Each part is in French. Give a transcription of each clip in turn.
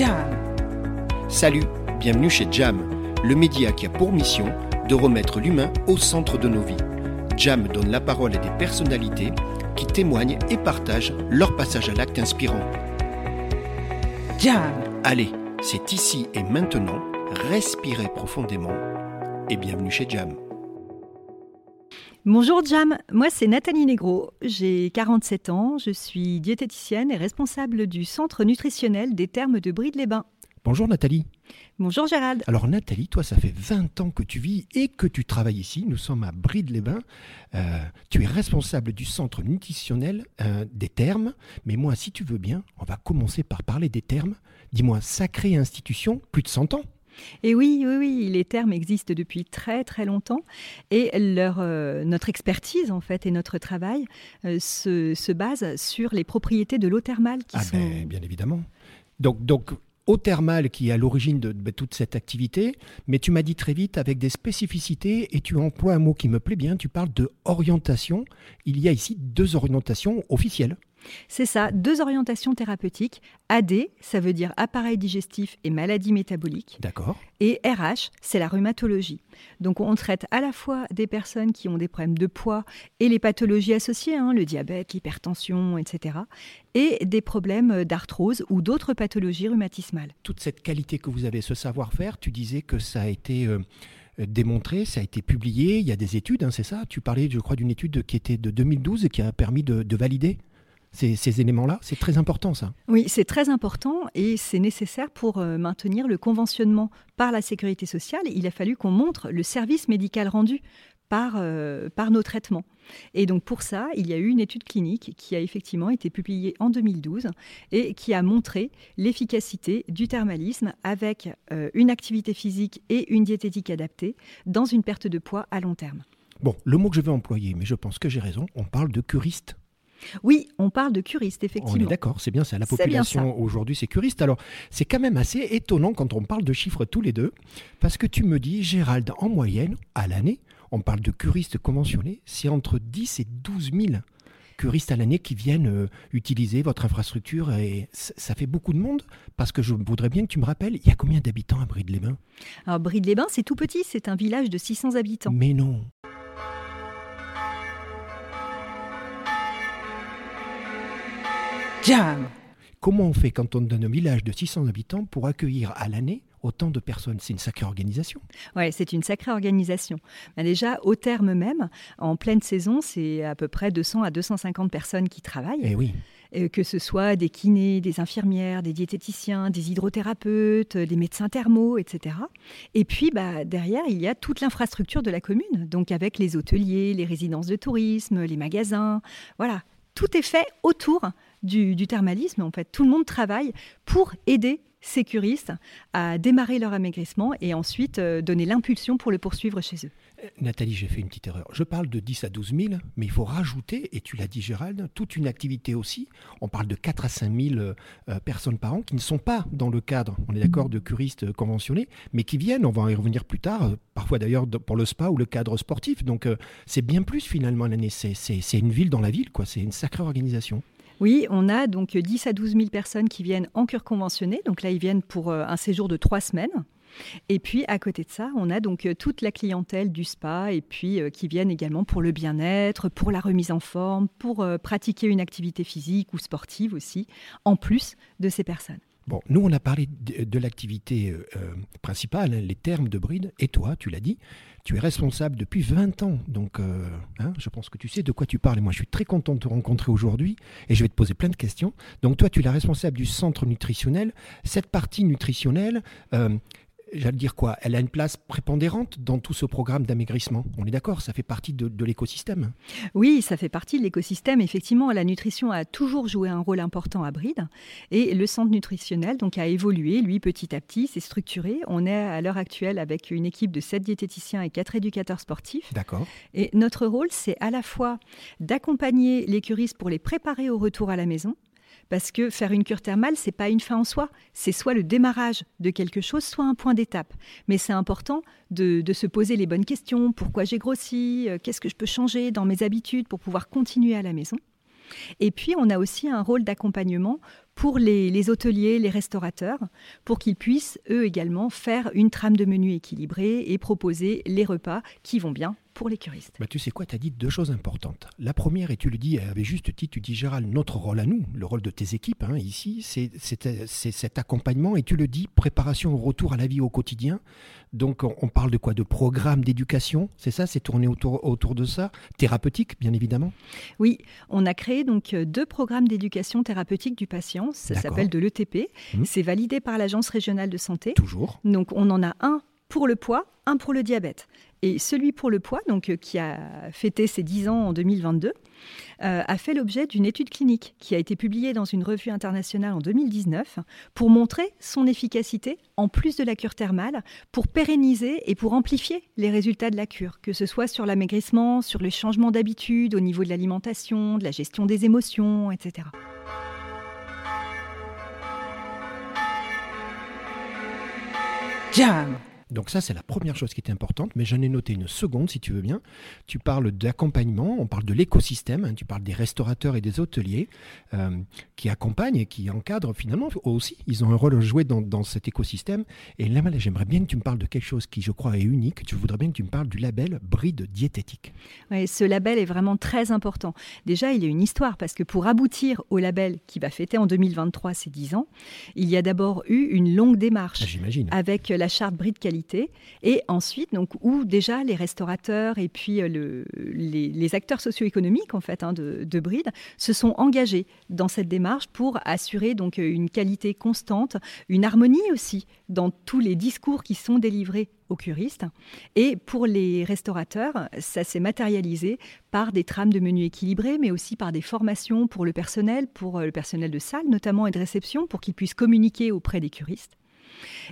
Jam Salut, bienvenue chez Jam, le média qui a pour mission de remettre l'humain au centre de nos vies. Jam donne la parole à des personnalités qui témoignent et partagent leur passage à l'acte inspirant. Jam Allez, c'est ici et maintenant, respirez profondément et bienvenue chez Jam. Bonjour Jam, moi c'est Nathalie Negro, j'ai 47 ans, je suis diététicienne et responsable du centre nutritionnel des termes de Bride-les-Bains. Bonjour Nathalie. Bonjour Gérald. Alors Nathalie, toi ça fait 20 ans que tu vis et que tu travailles ici, nous sommes à Bride-les-Bains, Euh, tu es responsable du centre nutritionnel euh, des termes, mais moi si tu veux bien, on va commencer par parler des termes. Dis-moi, sacrée institution, plus de 100 ans Et oui, oui, oui, les termes existent depuis très très longtemps et leur, euh, notre expertise en fait et notre travail euh, se, se base sur les propriétés de l'eau thermale qui Ah sont... ben, bien évidemment. Donc, donc eau thermale qui est à l'origine de, de toute cette activité, mais tu m'as dit très vite avec des spécificités et tu emploies un mot qui me plaît bien, tu parles de orientation. Il y a ici deux orientations officielles. C'est ça, deux orientations thérapeutiques. AD, ça veut dire appareil digestif et maladie métabolique. D'accord Et RH, c'est la rhumatologie. Donc on traite à la fois des personnes qui ont des problèmes de poids et les pathologies associées, hein, le diabète, l'hypertension, etc. Et des problèmes d'arthrose ou d'autres pathologies rhumatismales. Toute cette qualité que vous avez, ce savoir-faire, tu disais que ça a été euh, démontré, ça a été publié, il y a des études, hein, c'est ça? Tu parlais, je crois, d'une étude qui était de 2012 et qui a permis de, de valider ces, ces éléments-là. C'est très important ça. Oui, c'est très important et c'est nécessaire pour euh, maintenir le conventionnement par la sécurité sociale. Il a fallu qu'on montre le service médical rendu par, euh, par nos traitements. Et donc pour ça, il y a eu une étude clinique qui a effectivement été publiée en 2012 et qui a montré l'efficacité du thermalisme avec euh, une activité physique et une diététique adaptée dans une perte de poids à long terme. Bon, le mot que je vais employer, mais je pense que j'ai raison, on parle de curiste. Oui, on parle de curiste, On est effectivement. d'accord, c'est bien ça. La population aujourd'hui, c'est curiste. Alors, c'est quand même assez étonnant quand on parle de chiffres tous les deux, parce que tu me dis, Gérald, en moyenne, à l'année, on parle de curistes conventionnés, c'est entre 10 et 12 000 curistes à l'année qui viennent euh, utiliser votre infrastructure et ça fait beaucoup de monde parce que je voudrais bien que tu me rappelles, il y a combien d'habitants à Bride-les-Bains Alors Bride-les-Bains, c'est tout petit, c'est un village de 600 habitants. Mais non. Jam Comment on fait quand on donne un village de 600 habitants pour accueillir à l'année autant de personnes? C'est une sacrée organisation. Ouais, c'est une sacrée organisation. Ben déjà, au terme même, en pleine saison, c'est à peu près 200 à 250 personnes qui travaillent, Eh oui. euh, que ce soit des kinés, des infirmières, des diététiciens, des hydrothérapeutes, des médecins thermaux, etc. Et puis, bah, derrière, il y a toute l'infrastructure de la commune, donc avec les hôteliers, les résidences de tourisme, les magasins. Voilà, tout est fait autour du, thermalisme. En fait, tout le monde travaille pour aider ces curistes à démarrer leur amaigrissement et ensuite euh, donner l'impulsion pour le poursuivre chez eux. Nathalie, j'ai fait une petite erreur. Je parle de 10 à 12 000, mais il faut rajouter, et tu l'as dit Gérald, toute une activité aussi. On parle de 4 à 5 000 euh, euh, personnes par an qui ne sont pas dans le cadre, on est d'accord, de curistes euh, conventionnés, mais qui viennent, on va y revenir plus tard, euh, parfois d'ailleurs pour le spa ou le cadre sportif. Donc euh, c'est bien plus finalement l'année. C'est une ville dans la ville, quoi. C'est une sacrée organisation. Oui, on a donc 10 à 12 000 personnes qui viennent en cure conventionnée. Donc là, ils viennent pour euh, un séjour de trois semaines. Et puis, à côté de ça, on a donc euh, toute la clientèle du spa et puis euh, qui viennent également pour le bien-être, pour la remise en forme, pour euh, pratiquer une activité physique ou sportive aussi, en plus de ces personnes. Bon, nous, on a parlé de, l'activité euh, euh, principale, hein, les termes de bride, et toi, tu l'as dit, tu es responsable depuis 20 ans. Donc, euh, hein, je pense que tu sais de quoi tu parles. Et moi, je suis très content de te rencontrer aujourd'hui et je vais te poser plein de questions. Donc, toi, tu es la responsable du centre nutritionnel. Cette partie nutritionnelle, j'allais dire quoi Elle a une place prépondérante dans tout ce programme d'amaigrissement. On est d'accord, ça fait partie de, de l'écosystème. Oui, ça fait partie de l'écosystème. Effectivement, la nutrition a toujours joué un rôle important à Bride. Et le centre nutritionnel donc, a évolué, lui, petit à petit, s'est structuré. On est à l'heure actuelle avec une équipe de 7 diététiciens et 4 éducateurs sportifs. D'accord. Et notre rôle, c'est à la fois d'accompagner les curistes pour les préparer au retour à la maison. Parce que faire une cure thermale, c'est pas une fin en soi. C'est soit le démarrage de quelque chose, soit un point d'étape. Mais c'est important de, se poser les bonnes questions. Pourquoi j'ai grossi? Euh, Qu'est-ce que je peux changer dans mes habitudes pour pouvoir continuer à la maison? Et puis, on a aussi un rôle d'accompagnement pour les, hôteliers, les restaurateurs, pour qu'ils puissent eux également faire une trame de menu équilibrée et proposer les repas qui vont bien pour les curistes. Bah, tu sais quoi, tu as dit deux choses importantes. La première, et tu le dis avec juste titre, tu dis Gérald, notre rôle à nous, le rôle de tes équipes hein, ici, c'est cet accompagnement, et tu le dis, préparation au retour à la vie au quotidien. Donc on, parle de quoi? De programme d'éducation, c'est ça C'est tourné autour, autour de ça? Thérapeutique, bien évidemment Oui, on a créé donc deux programmes d'éducation thérapeutique du patient, ça s'appelle de l'ETP, mmh. c'est validé par l'Agence régionale de santé. Toujours. Donc on en a un pour le poids, un pour le diabète. Et celui pour le poids, donc, euh, qui a fêté ses 10 ans en 2022, euh, a fait l'objet d'une étude clinique qui a été publiée dans une revue internationale en 2019 pour montrer son efficacité en plus de la cure thermale, pour pérenniser et pour amplifier les résultats de la cure, que ce soit sur l'amaigrissement, sur le changement d'habitude, au niveau de l'alimentation, de la gestion des émotions, etc. donc ça, c'est la première chose qui est importante, mais j'en ai noté une seconde, si tu veux bien. Tu parles d'accompagnement, on parle de l'écosystème, hein, tu parles des restaurateurs et des hôteliers euh, qui accompagnent et qui encadrent finalement aussi. Ils ont un rôle à jouer dans, cet écosystème. Et là, j'aimerais bien que tu me parles de quelque chose qui, je crois, est unique. Je voudrais bien que tu me parles du label Bride Diététique. Oui, ce label est vraiment très important. Déjà, il y a une histoire, parce que pour aboutir au label qui va fêter en 2023 ses 10 ans, il y a d'abord eu une longue démarche ah, avec la charte Bride Qualité et ensuite, donc, où déjà les restaurateurs et puis euh, le, les, acteurs socio-économiques en fait, hein, de, de, Bride se sont engagés dans cette démarche pour assurer donc une qualité constante, une harmonie aussi dans tous les discours qui sont délivrés aux curistes. Et pour les restaurateurs, ça s'est matérialisé par des trames de menus équilibrés, mais aussi par des formations pour le personnel, pour euh, le personnel de salle notamment et de réception, pour qu'ils puissent communiquer auprès des curistes.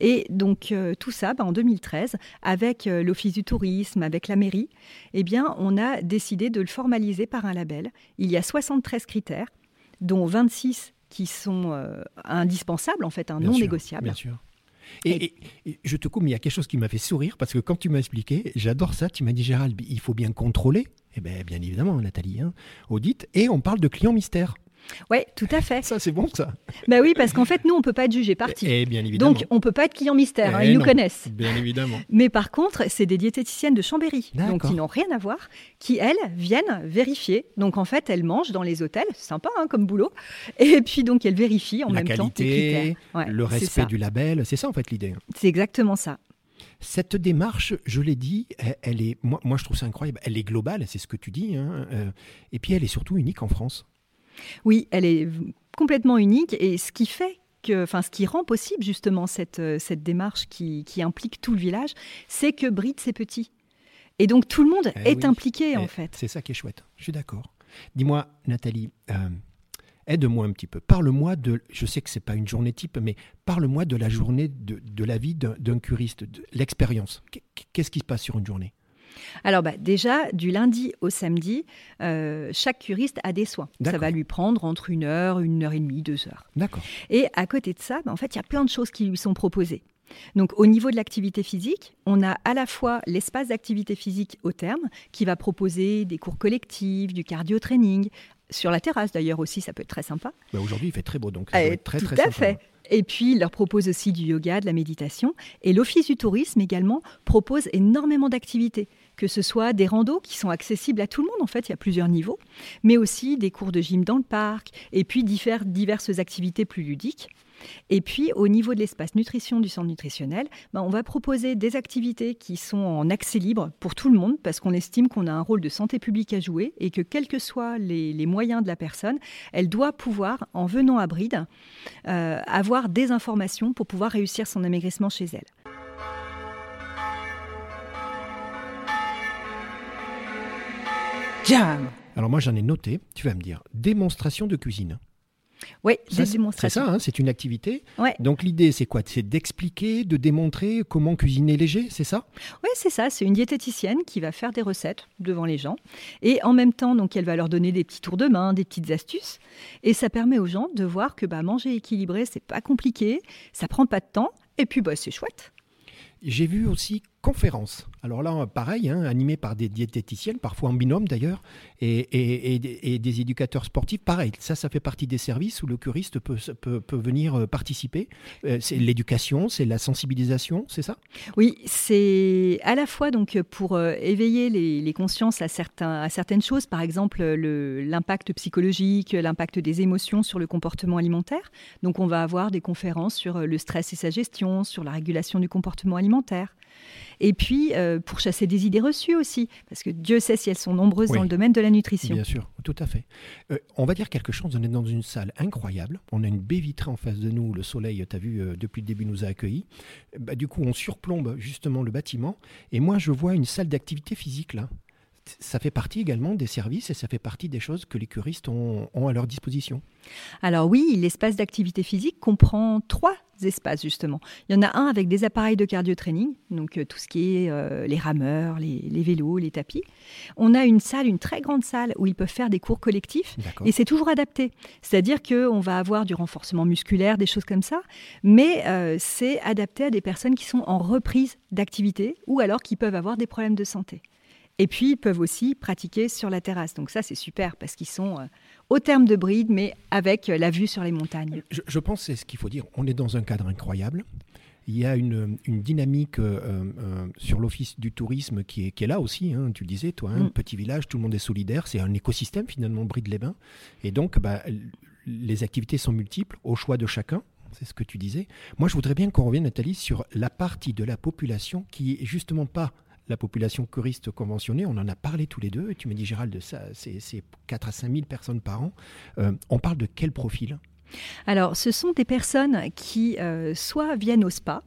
Et donc euh, tout ça, bah, en 2013, avec euh, l'Office du tourisme, avec la mairie, eh bien, on a décidé de le formaliser par un label. Il y a 73 critères, dont 26 qui sont euh, indispensables, en fait, un non négociable. Bien sûr. Et, je te coupe, mais il y a quelque chose qui m'a fait sourire parce que quand tu m'as expliqué, j'adore ça, tu m'as dit Gérald, il faut bien contrôler. Eh bien, bien évidemment, Nathalie, hein, audite. Et on parle de clients mystères. Oui, tout à fait. Ça, c'est bon, ça. Bah oui, parce qu'en fait, nous, on ne peut pas être jugé parti. Et, bien évidemment. Donc, on ne peut pas être client mystère. Hein, ils nous connaissent. Bien évidemment. Mais par contre, c'est des diététiciennes de Chambéry, donc qui n'ont rien à voir, qui, elles, viennent vérifier. Donc, en fait, elles mangent dans les hôtels. C'est sympa hein, comme boulot. Et puis, donc, elles vérifient en même temps les le respect du label. C'est ça, en fait, l'idée. C'est exactement ça. Cette démarche, je l'ai dit, elle, est, moi, moi, je trouve ça incroyable. Elle est globale, c'est ce que tu dis. Hein, euh, et puis, elle est surtout unique en France. Oui, elle est complètement unique et ce qui fait que, enfin, ce qui rend possible justement cette, euh, cette démarche qui, implique tout le village, c'est que Bride, c'est petit. Et donc tout le monde eh est impliqué en eh, fait. C'est ça qui est chouette, je suis d'accord. Dis-moi, Nathalie, euh, aide-moi un petit peu. Parle-moi de, je sais que c'est pas une journée type, mais parle-moi de la journée de, de la vie d'un curiste, de l'expérience. Qu'est-ce qui se passe sur une journée? Alors bah, déjà, du lundi au samedi, euh, chaque curiste a des soins. Ça va lui prendre entre une heure, une heure et demie, deux heures. D'accord. Et à côté de ça, bah, en fait, il y a plein de choses qui lui sont proposées. Donc au niveau de l'activité physique, on a à la fois l'espace d'activité physique au terme qui va proposer des cours collectifs, du cardio training, sur la terrasse d'ailleurs aussi, ça peut être très sympa. Bah, aujourd'hui, il fait très beau, donc ça euh, être très tout très à fait. Et puis, il leur propose aussi du yoga, de la méditation. Et l'Office du tourisme également propose énormément d'activités que ce soit des randos qui sont accessibles à tout le monde, en fait, il y a plusieurs niveaux, mais aussi des cours de gym dans le parc, et puis diverses activités plus ludiques. Et puis, au niveau de l'espace nutrition du centre nutritionnel, ben, on va proposer des activités qui sont en accès libre pour tout le monde, parce qu'on estime qu'on a un rôle de santé publique à jouer et que, quels que soient les, moyens de la personne, elle doit pouvoir, en venant à Bride, euh, avoir des informations pour pouvoir réussir son amaigrissement chez elle. Alors moi j'en ai noté, tu vas me dire, démonstration de cuisine. Oui, des démonstrations. C'est ça, hein, c'est une activité. Ouais. Donc l'idée, c'est quoi? C'est d'expliquer, de démontrer comment cuisiner léger, c'est ça? Oui, c'est ça. C'est une diététicienne qui va faire des recettes devant les gens. Et en même temps, donc, elle va leur donner des petits tours de main, des petites astuces. Et ça permet aux gens de voir que bah, manger équilibré, c'est pas compliqué, ça prend pas de temps. Et puis, bah, c'est chouette. J'ai vu aussi conférences. Alors là, pareil, hein, animé par des diététiciennes, parfois en binôme d'ailleurs, et, des éducateurs sportifs. Pareil, ça, ça fait partie des services où le curiste peut, venir euh, participer. Euh, c'est l'éducation, c'est la sensibilisation, c'est ça? Oui, c'est à la fois donc pour euh, éveiller les, consciences à certaines choses, par exemple l'impact psychologique, l'impact des émotions sur le comportement alimentaire. Donc on va avoir des conférences sur le stress et sa gestion, sur la régulation du comportement alimentaire. Et puis, euh, pour chasser des idées reçues aussi, parce que Dieu sait si elles sont nombreuses dans le domaine de la nutrition. Bien sûr, tout à fait. Euh, on va dire quelque chose, on est dans une salle incroyable, on a une baie vitrée en face de nous, le soleil, tu as vu, euh, depuis le début nous a accueillis. Bah, du coup, on surplombe justement le bâtiment, et moi, je vois une salle d'activité physique là ça fait partie également des services et ça fait partie des choses que les curistes ont, à leur disposition. Alors oui, l'espace d'activité physique comprend trois espaces justement. Il y en a un avec des appareils de cardio-training, donc euh, tout ce qui est euh, les rameurs, les, vélos, les tapis. On a une salle, une très grande salle où ils peuvent faire des cours collectifs et c'est toujours adapté. C'est-à-dire qu'on va avoir du renforcement musculaire, des choses comme ça, mais euh, c'est adapté à des personnes qui sont en reprise d'activité ou alors qui peuvent avoir des problèmes de santé. Et puis, ils peuvent aussi pratiquer sur la terrasse. Donc ça, c'est super parce qu'ils sont euh, au terme de bride, mais avec euh, la vue sur les montagnes. Je, pense que c'est ce qu'il faut dire. On est dans un cadre incroyable. Il y a une, dynamique euh, sur l'office du tourisme qui est, qui est là aussi. Hein. tu le disais, toi, un hein, mm. petit village, tout le monde est solidaire. C'est un écosystème finalement, Bride-les-Bains. Et donc, bah, les activités sont multiples au choix de chacun. C'est ce que tu disais. Moi, je voudrais bien qu'on revienne, Nathalie, sur la partie de la population qui est justement pas la population choriste conventionnée, on en a parlé tous les deux, et tu m'as dit Gérald, c'est 4 à 5 000 personnes par an. Euh, on parle de quel profil? Alors, ce sont des personnes qui euh, soit viennent au spa,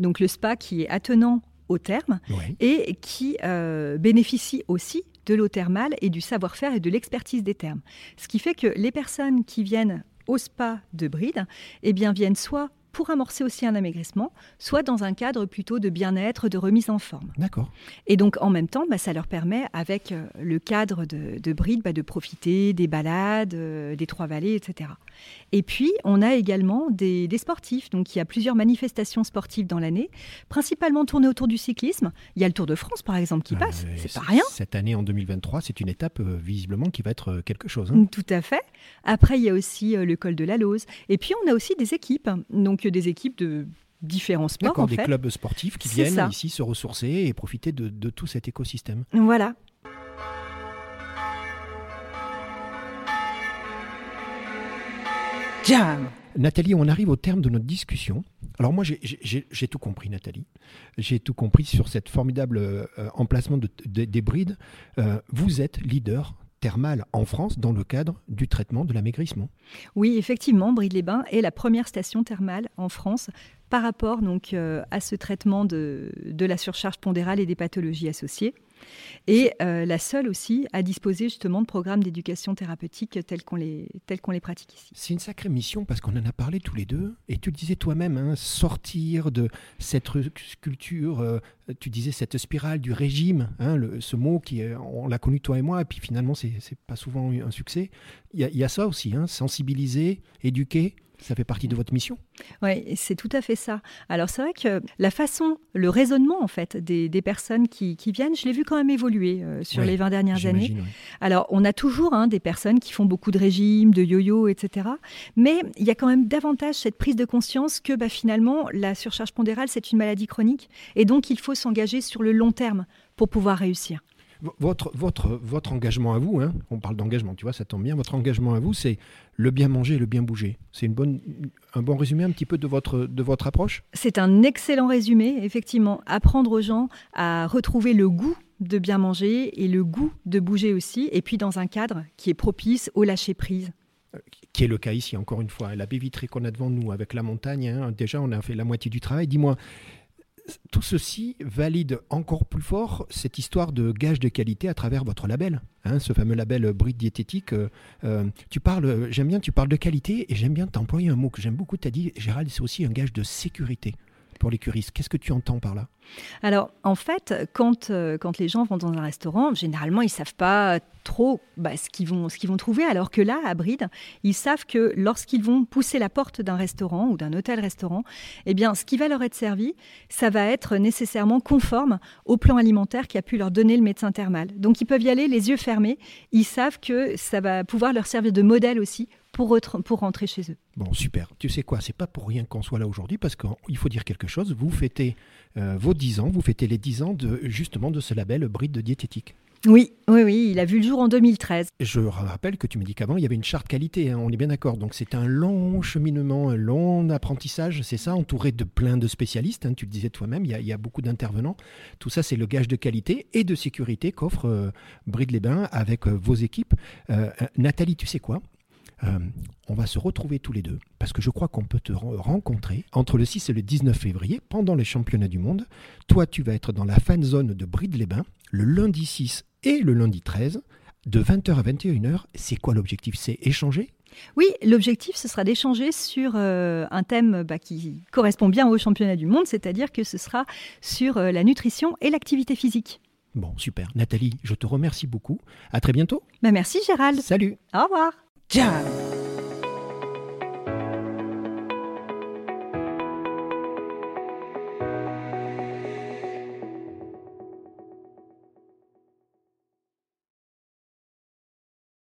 donc le spa qui est attenant au terme, et qui euh, bénéficie aussi de l'eau thermale et du savoir-faire et de l'expertise des termes. Ce qui fait que les personnes qui viennent au spa de Bride eh bien, viennent soit pour amorcer aussi un amaigrissement, soit dans un cadre plutôt de bien-être, de remise en forme. D'accord. Et donc en même temps, bah, ça leur permet, avec euh, le cadre de, de Bride, bah, de profiter des balades, euh, des Trois-Vallées, etc. Et puis, on a également des, sportifs. Donc, il y a plusieurs manifestations sportives dans l'année, principalement tournées autour du cyclisme. Il y a le Tour de France, par exemple, qui passe. c'est pas rien. Cette année, en 2023, c'est une étape visiblement qui va être quelque chose. Hein. Tout à fait. Après, il y a aussi le col de la Lose. Et puis, on a aussi des équipes. Donc, des équipes de différents sports. D'accord, des clubs sportifs qui viennent ici se ressourcer et profiter de, tout cet écosystème. Voilà. Jam Nathalie, on arrive au terme de notre discussion. Alors moi, j'ai tout compris, Nathalie. J'ai tout compris sur cette formidable euh, emplacement de, des brides. Euh, vous êtes leader en France dans le cadre du traitement de l'amaigrissement. Oui, effectivement, Bride-les-Bains est la première station thermale en France par rapport donc, euh, à ce traitement de, de la surcharge pondérale et des pathologies associées et euh, la seule aussi à disposer justement de programmes d'éducation thérapeutique tels qu'on les, les pratique ici. C'est une sacrée mission parce qu'on en a parlé tous les deux, et tu le disais toi-même, hein, sortir de cette sculpture, euh, tu disais cette spirale du régime, hein, ce mot qui on l'a connu toi et moi, et puis finalement c'est, c'est pas souvent un succès. Il y, y, a ça aussi, hein, sensibiliser, éduquer, ça fait partie de votre mission? Oui, c'est tout à fait ça. Alors c'est vrai que la façon, le raisonnement en fait des, personnes qui, viennent, je l'ai vu quand même évoluer euh, sur les 20 dernières années. Alors on a toujours hein, des personnes qui font beaucoup de régimes, de yo-yo, etc. Mais il y a quand même davantage cette prise de conscience que bah, finalement la surcharge pondérale c'est une maladie chronique et donc il faut s'engager sur le long terme pour pouvoir réussir. Votre, votre, votre engagement à vous, hein, on parle d'engagement, tu vois, ça tombe bien, votre engagement à vous, c'est le bien manger, le bien bouger. C'est une bonne, un bon résumé un petit peu de votre, de votre approche? C'est un excellent résumé, effectivement. Apprendre aux gens à retrouver le goût de bien manger et le goût de bouger aussi, et puis dans un cadre qui est propice au lâcher-prise euh, qui est le cas ici, encore une fois. La baie vitrée qu'on a devant nous avec la montagne, hein, déjà on a fait la moitié du travail. Dis-moi, tout ceci valide encore plus fort cette histoire de gage de qualité à travers votre label, hein, ce fameux label Brut Diététique. Euh, euh, tu parles, j'aime bien, tu parles de qualité et j'aime bien t'employer un mot que j'aime beaucoup. Tu as dit, Gérald, c'est aussi un gage de sécurité pour les. Qu'est-ce que tu entends par là? Alors, en fait, quand, euh, quand les gens vont dans un restaurant, généralement, ils savent pas trop bah, ce qu'ils vont, qu'ils vont trouver, alors que là, à Bride, ils savent que lorsqu'ils vont pousser la porte d'un restaurant ou d'un hôtel-restaurant, eh bien, ce qui va leur être servi, ça va être nécessairement conforme au plan alimentaire qui a pu leur donner le médecin thermal. Donc, ils peuvent y aller les yeux fermés. Ils savent que ça va pouvoir leur servir de modèle aussi pour, pour rentrer chez eux. Bon, super. Tu sais quoi, c'est pas pour rien qu'on soit là aujourd'hui, parce qu'il faut dire quelque chose. Vous fêtez euh, vos 10 ans, vous fêtez les 10 ans de, justement de ce label Bride de diététique. Oui, oui, oui, il a vu le jour en 2013. Je rappelle que tu me dis qu'avant, il y avait une charte qualité, hein, on est bien d'accord. Donc c'est un long cheminement, un long apprentissage, c'est ça, entouré de plein de spécialistes, hein, tu le disais toi-même, il, y a beaucoup d'intervenants. Tout ça, c'est le gage de qualité et de sécurité qu'offre euh, Bride-les-Bains avec euh, vos équipes. Nathalie, tu sais quoi euh, on va se retrouver tous les deux parce que je crois qu'on peut te rencontrer entre le 6 et le 19 février pendant les championnats du monde. Toi, tu vas être dans la fan zone de Bride-les-Bains le lundi 6 et le lundi 13 de 20h à 21h. C'est quoi l'objectif? C'est échanger? Oui, l'objectif, ce sera d'échanger sur euh, un thème bah, qui correspond bien au championnat du monde, c'est-à-dire que ce sera sur euh, la nutrition et l'activité physique. Bon, super. Nathalie, je te remercie beaucoup. À très bientôt. Bah, merci Gérald. Salut. Au revoir. John.